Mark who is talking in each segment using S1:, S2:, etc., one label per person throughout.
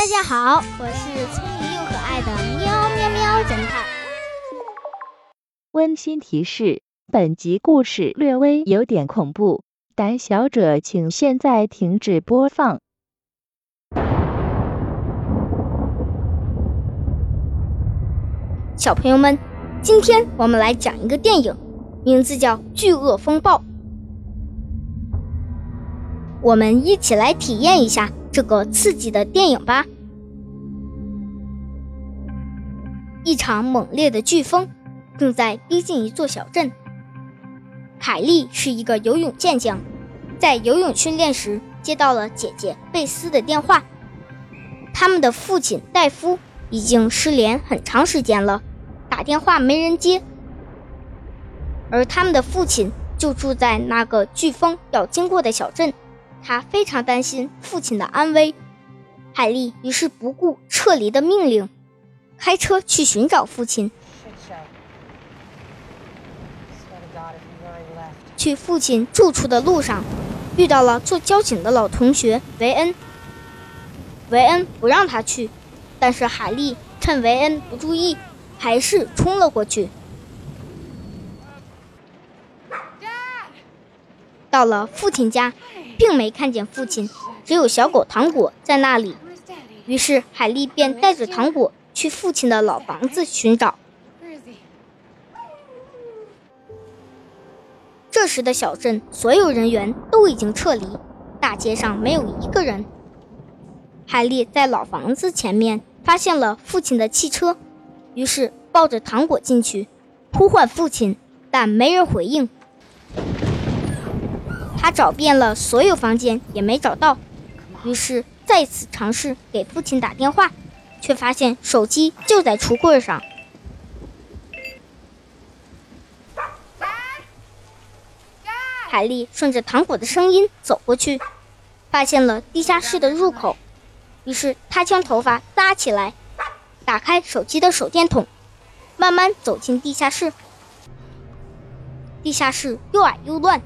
S1: 大家好，我是聪明又可爱的喵喵喵侦探。
S2: 温馨提示：本集故事略微有点恐怖，胆小者请现在停止播放。
S1: 小朋友们，今天我们来讲一个电影，名字叫《巨鳄风暴》。我们一起来体验一下这个刺激的电影吧。一场猛烈的飓风正在逼近一座小镇。凯莉是一个游泳健将，在游泳训练时接到了姐姐贝斯的电话。他们的父亲戴夫已经失联很长时间了，打电话没人接。而他们的父亲就住在那个飓风要经过的小镇。他非常担心父亲的安危，海莉于是不顾撤离的命令，开车去寻找父亲。去父亲住处的路上，遇到了做交警的老同学维恩。维恩不让他去，但是海莉趁维恩不注意，还是冲了过去。到了父亲家。并没看见父亲，只有小狗糖果在那里。于是海莉便带着糖果去父亲的老房子寻找。这时的小镇所有人员都已经撤离，大街上没有一个人。海莉在老房子前面发现了父亲的汽车，于是抱着糖果进去，呼唤父亲，但没人回应。他找遍了所有房间也没找到，于是再次尝试给父亲打电话，却发现手机就在橱柜上。海莉顺着糖果的声音走过去，发现了地下室的入口，于是她将头发扎起来，打开手机的手电筒，慢慢走进地下室。地下室又矮又乱。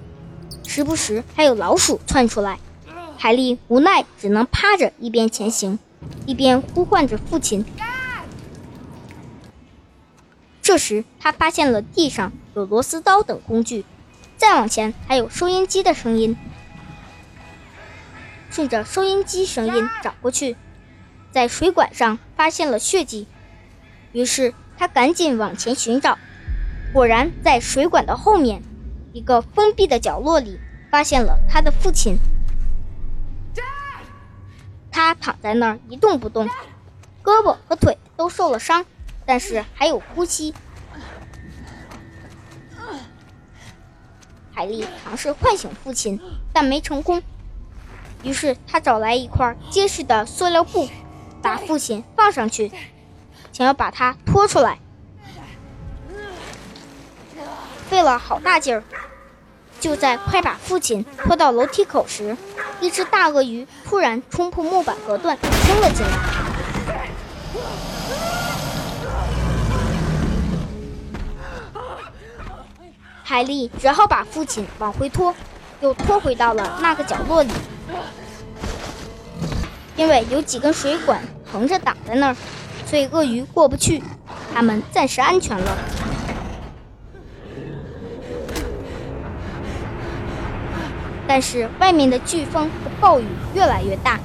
S1: 时不时还有老鼠窜出来，海莉无奈只能趴着一边前行，一边呼唤着父亲。这时，他发现了地上有螺丝刀等工具，再往前还有收音机的声音。顺着收音机声音找过去，在水管上发现了血迹，于是他赶紧往前寻找，果然在水管的后面。一个封闭的角落里，发现了他的父亲。他躺在那儿一动不动，胳膊和腿都受了伤，但是还有呼吸。海莉尝试唤醒父亲，但没成功。于是他找来一块结实的塑料布，把父亲放上去，想要把他拖出来。费了好大劲儿，就在快把父亲拖到楼梯口时，一只大鳄鱼突然冲破木板隔断，冲了进来。海莉只好把父亲往回拖，又拖回到了那个角落里。因为有几根水管横着挡在那儿，所以鳄鱼过不去，他们暂时安全了。但是外面的飓风和暴雨越来越大。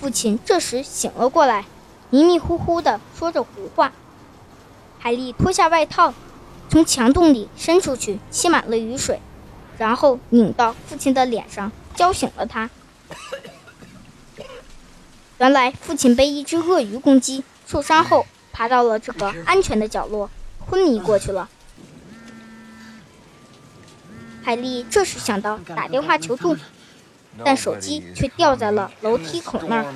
S1: 父亲这时醒了过来，迷迷糊糊的说着胡话。海莉脱下外套，从墙洞里伸出去，吸满了雨水，然后拧到父亲的脸上，浇醒了他。原来父亲被一只鳄鱼攻击，受伤后爬到了这个安全的角落，昏迷过去了。海莉这时想到打电话求助，但手机却掉在了楼梯口那儿。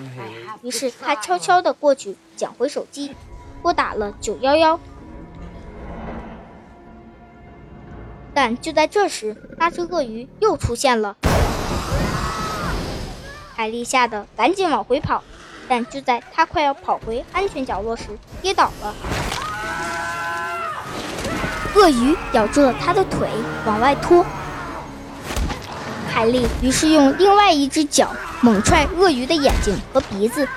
S1: 于是她悄悄地过去捡回手机，拨打了九幺幺。但就在这时，那只鳄鱼又出现了。海莉吓得赶紧往回跑，但就在她快要跑回安全角落时，跌倒了。鳄鱼咬住了他的腿，往外拖。海莉于是用另外一只脚猛踹鳄鱼的眼睛和鼻子，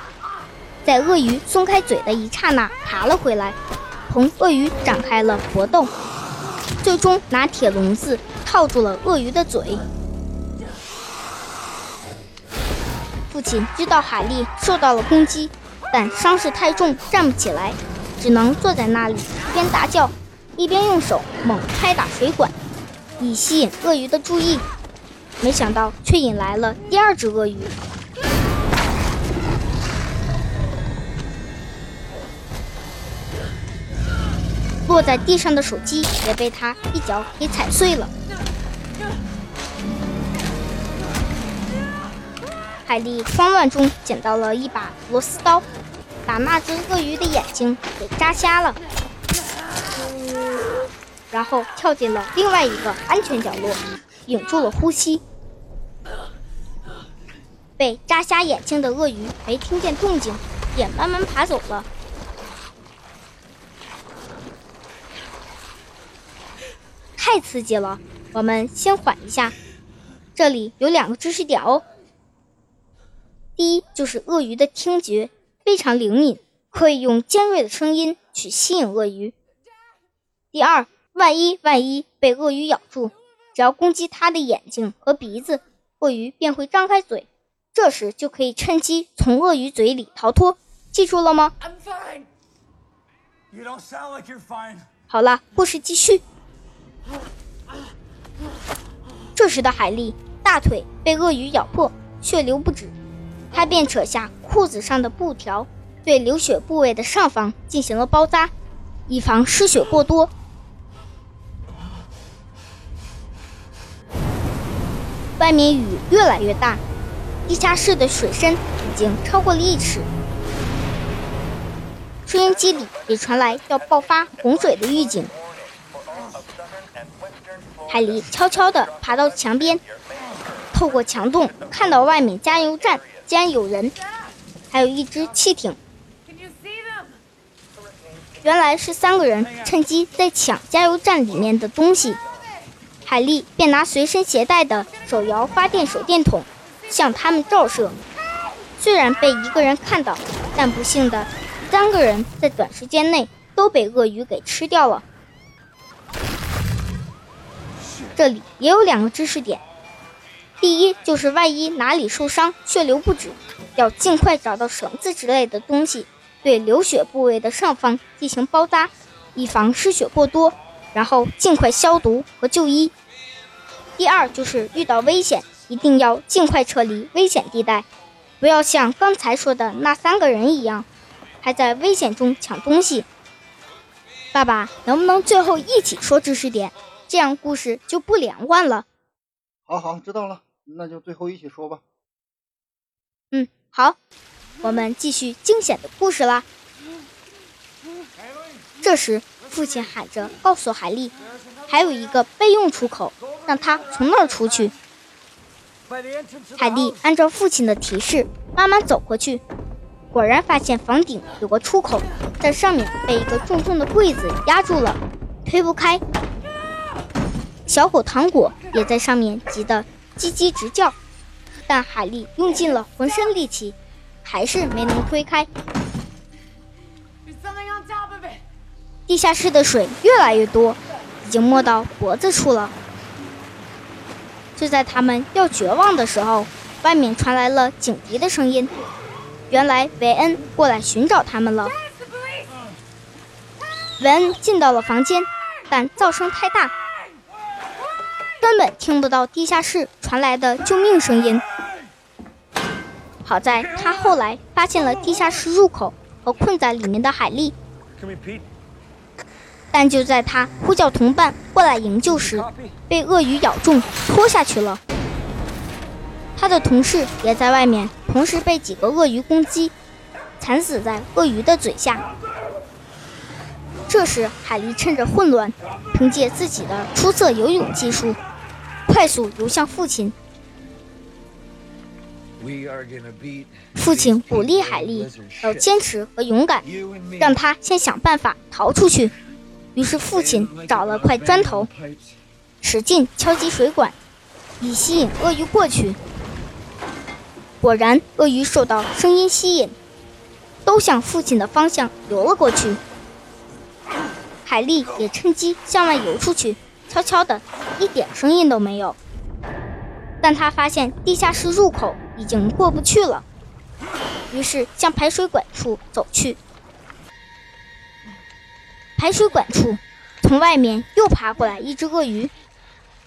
S1: 在鳄鱼松开嘴的一刹那爬了回来，同鳄鱼展开了搏斗，最终拿铁笼子套住了鳄鱼的嘴。父亲知道海莉受到了攻击，但伤势太重，站不起来，只能坐在那里一边大叫，一边用手猛拍打水管，以吸引鳄鱼的注意。没想到，却引来了第二只鳄鱼。落在地上的手机也被他一脚给踩碎了。海莉慌乱中捡到了一把螺丝刀，把那只鳄鱼的眼睛给扎瞎了，然后跳进了另外一个安全角落，屏住了呼吸。被扎瞎眼睛的鳄鱼没听见动静，也慢慢爬走了。太刺激了，我们先缓一下。这里有两个知识点哦。第一，就是鳄鱼的听觉非常灵敏，可以用尖锐的声音去吸引鳄鱼。第二，万一万一被鳄鱼咬住，只要攻击它的眼睛和鼻子，鳄鱼便会张开嘴。这时就可以趁机从鳄鱼嘴里逃脱，记住了吗？i'm fine？好了，故事继续。这时的海莉大腿被鳄鱼咬破，血流不止，她便扯下裤子上的布条，对流血部位的上方进行了包扎，以防失血过多。外面雨越来越大。地下室的水深已经超过了一尺，收音机里也传来要爆发洪水的预警。海狸悄悄地爬到墙边，透过墙洞看到外面加油站竟然有人，还有一只汽艇。原来是三个人趁机在抢加油站里面的东西。海莉便拿随身携带的手摇发电手电筒。向他们照射，虽然被一个人看到，但不幸的三个人在短时间内都被鳄鱼给吃掉了。这里也有两个知识点：第一，就是万一哪里受伤，血流不止，要尽快找到绳子之类的东西，对流血部位的上方进行包扎，以防失血过多，然后尽快消毒和就医。第二，就是遇到危险。一定要尽快撤离危险地带，不要像刚才说的那三个人一样，还在危险中抢东西。爸爸，能不能最后一起说知识点，这样故事就不连贯了？
S3: 好好，知道了，那就最后一起说吧。
S1: 嗯，好，我们继续惊险的故事啦。这时，父亲喊着告诉海莉，还有一个备用出口，让他从那儿出去。海莉按照父亲的提示慢慢走过去，果然发现房顶有个出口，在上面被一个重重的柜子压住了，推不开。小狗糖果也在上面急得叽叽直叫，但海莉用尽了浑身力气，还是没能推开。地下室的水越来越多，已经没到脖子处了。就在他们要绝望的时候，外面传来了警笛的声音。原来维恩过来寻找他们了。维恩进到了房间，但噪声太大，根本听不到地下室传来的救命声音。好在他后来发现了地下室入口和困在里面的海莉。但就在他呼叫同伴过来营救时，被鳄鱼咬中，拖下去了。他的同事也在外面，同时被几个鳄鱼攻击，惨死在鳄鱼的嘴下。这时，海莉趁着混乱，凭借自己的出色游泳技术，快速游向父亲。父亲鼓励海莉要坚持和勇敢，让他先想办法逃出去。于是，父亲找了块砖头，使劲敲击水管，以吸引鳄鱼过去。果然，鳄鱼受到声音吸引，都向父亲的方向游了过去。海莉也趁机向外游出去，悄悄的，一点声音都没有。但他发现地下室入口已经过不去了，于是向排水管处走去。排水管处，从外面又爬过来一只鳄鱼。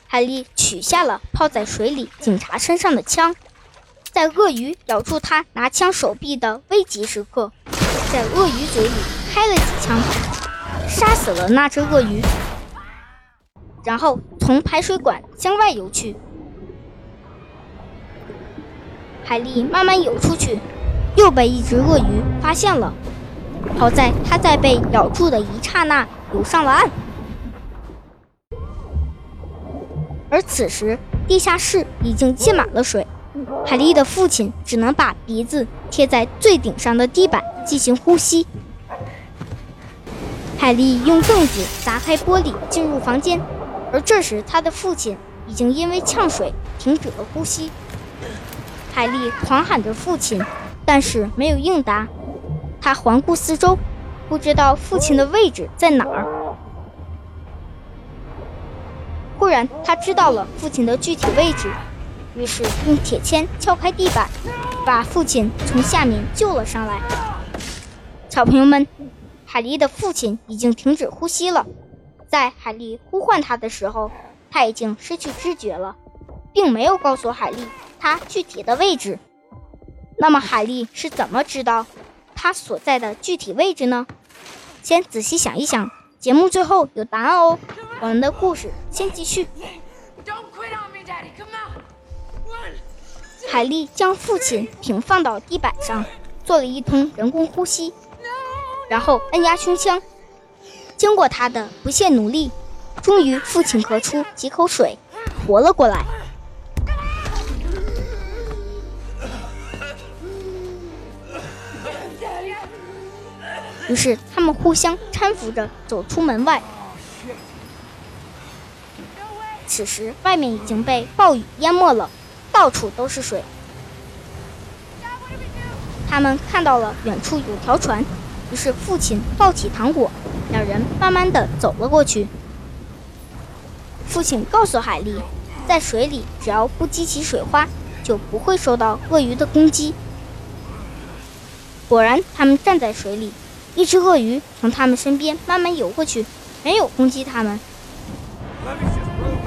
S1: 海莉取下了泡在水里警察身上的枪，在鳄鱼咬住他拿枪手臂的危急时刻，在鳄鱼嘴里开了几枪，杀死了那只鳄鱼，然后从排水管向外游去。海莉慢慢游出去，又被一只鳄鱼发现了。好在他在被咬住的一刹那游上了岸，而此时地下室已经浸满了水，海莉的父亲只能把鼻子贴在最顶上的地板进行呼吸。海莉用凳子砸开玻璃进入房间，而这时他的父亲已经因为呛水停止了呼吸。海莉狂喊着父亲，但是没有应答。他环顾四周，不知道父亲的位置在哪儿。忽然，他知道了父亲的具体位置，于是用铁钎撬开地板，把父亲从下面救了上来。小朋友们，海莉的父亲已经停止呼吸了。在海莉呼唤他的时候，他已经失去知觉了，并没有告诉海莉。他具体的位置，那么海莉是怎么知道他所在的具体位置呢？先仔细想一想，节目最后有答案哦。我们的故事先继续。海莉将父亲平放到地板上，做了一通人工呼吸，然后按压胸腔。经过他的不懈努力，终于父亲咳出几口水，活了过来。于是他们互相搀扶着走出门外。此时外面已经被暴雨淹没了，到处都是水。他们看到了远处有条船，于是父亲抱起糖果，两人慢慢的走了过去。父亲告诉海莉，在水里只要不激起水花，就不会受到鳄鱼的攻击。果然，他们站在水里。一只鳄鱼从他们身边慢慢游过去，没有攻击他们。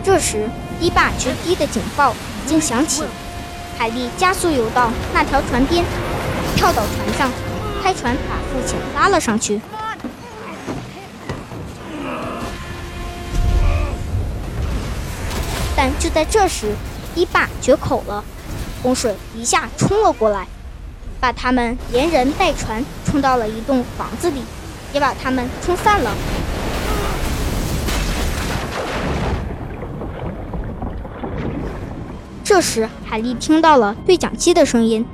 S1: 这时，堤坝决堤的警报已经响起。海莉加速游到那条船边，跳到船上，开船把父亲拉了上去。但就在这时，堤坝决口了，洪水一下冲了过来。把他们连人带船冲到了一栋房子里，也把他们冲散了。这时，海莉听到了对讲机的声音，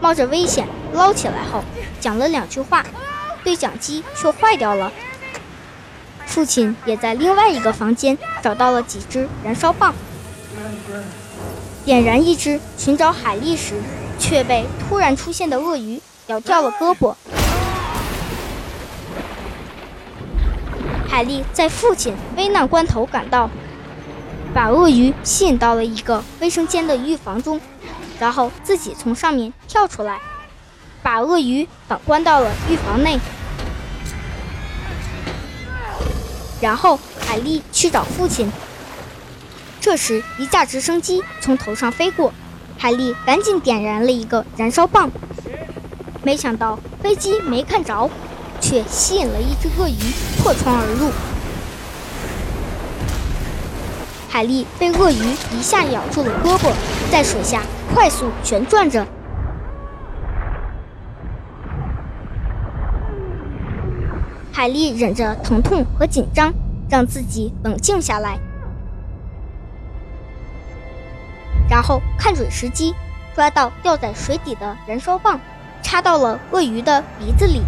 S1: 冒着危险捞起来后，讲了两句话，对讲机却坏掉了。父亲也在另外一个房间找到了几支燃烧棒，点燃一支，寻找海莉时。却被突然出现的鳄鱼咬掉了胳膊。海莉在父亲危难关头赶到，把鳄鱼吸引到了一个卫生间的浴房中，然后自己从上面跳出来，把鳄鱼反关到了浴房内。然后海莉去找父亲。这时，一架直升机从头上飞过。海莉赶紧点燃了一个燃烧棒，没想到飞机没看着，却吸引了一只鳄鱼破窗而入。海莉被鳄鱼一下咬住了胳膊，在水下快速旋转着。海莉忍着疼痛和紧张，让自己冷静下来。然后看准时机，抓到掉在水底的燃烧棒，插到了鳄鱼的鼻子里。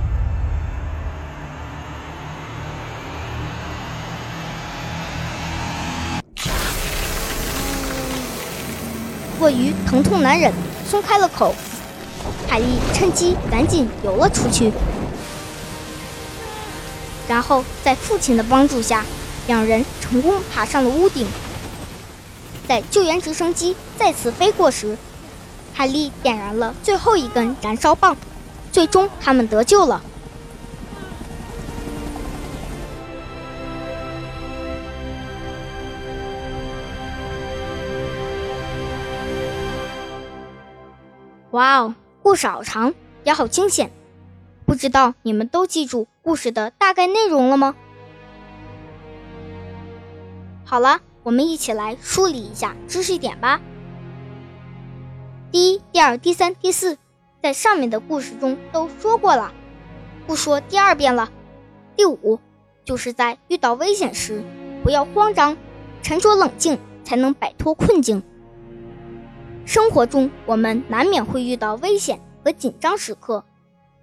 S1: 迫于疼痛难忍，松开了口。海莉趁机赶紧游了出去，然后在父亲的帮助下，两人成功爬上了屋顶。在救援直升机再次飞过时，海莉点燃了最后一根燃烧棒，最终他们得救了。哇哦，故事好长，也好惊险，不知道你们都记住故事的大概内容了吗？好了，我们一起来梳理一下知识点吧。第一、第二、第三、第四，在上面的故事中都说过了，不说第二遍了。第五，就是在遇到危险时，不要慌张，沉着冷静，才能摆脱困境。生活中，我们难免会遇到危险和紧张时刻，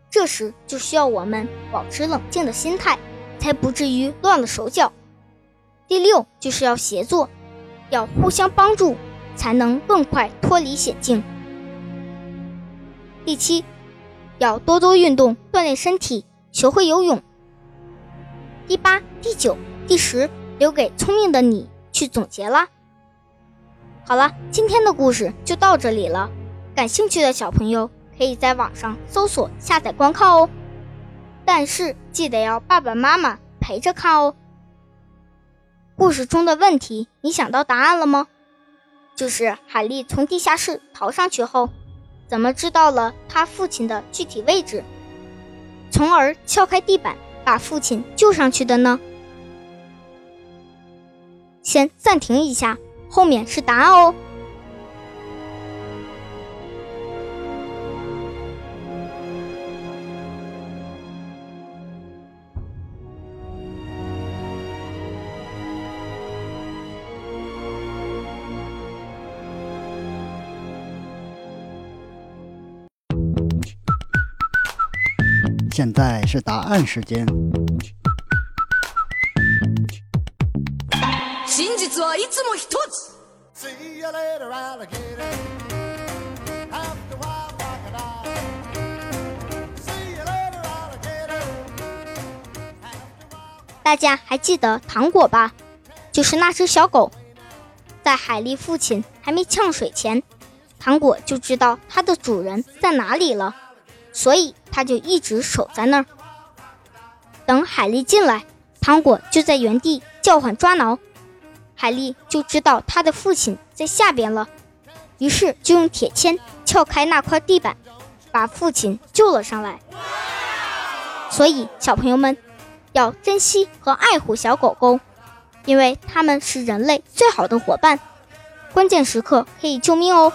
S1: 这时就需要我们保持冷静的心态，才不至于乱了手脚。第六，就是要协作，要互相帮助，才能更快脱离险境。第七，要多多运动，锻炼身体，学会游泳。第八、第九、第十，留给聪明的你去总结啦。好了，今天的故事就到这里了。感兴趣的小朋友可以在网上搜索下载观看哦，但是记得要爸爸妈妈陪着看哦。故事中的问题，你想到答案了吗？就是海莉从地下室逃上去后，怎么知道了他父亲的具体位置，从而撬开地板把父亲救上去的呢？先暂停一下。后面是答案哦。
S3: 现在是答案时间。
S1: 大家还记得糖果吧？就是那只小狗，在海莉父亲还没呛水前，糖果就知道它的主人在哪里了，所以它就一直守在那儿。等海莉进来，糖果就在原地叫唤抓挠。海莉就知道他的父亲在下边了，于是就用铁钎撬开那块地板，把父亲救了上来。所以小朋友们要珍惜和爱护小狗狗，因为它们是人类最好的伙伴，关键时刻可以救命哦。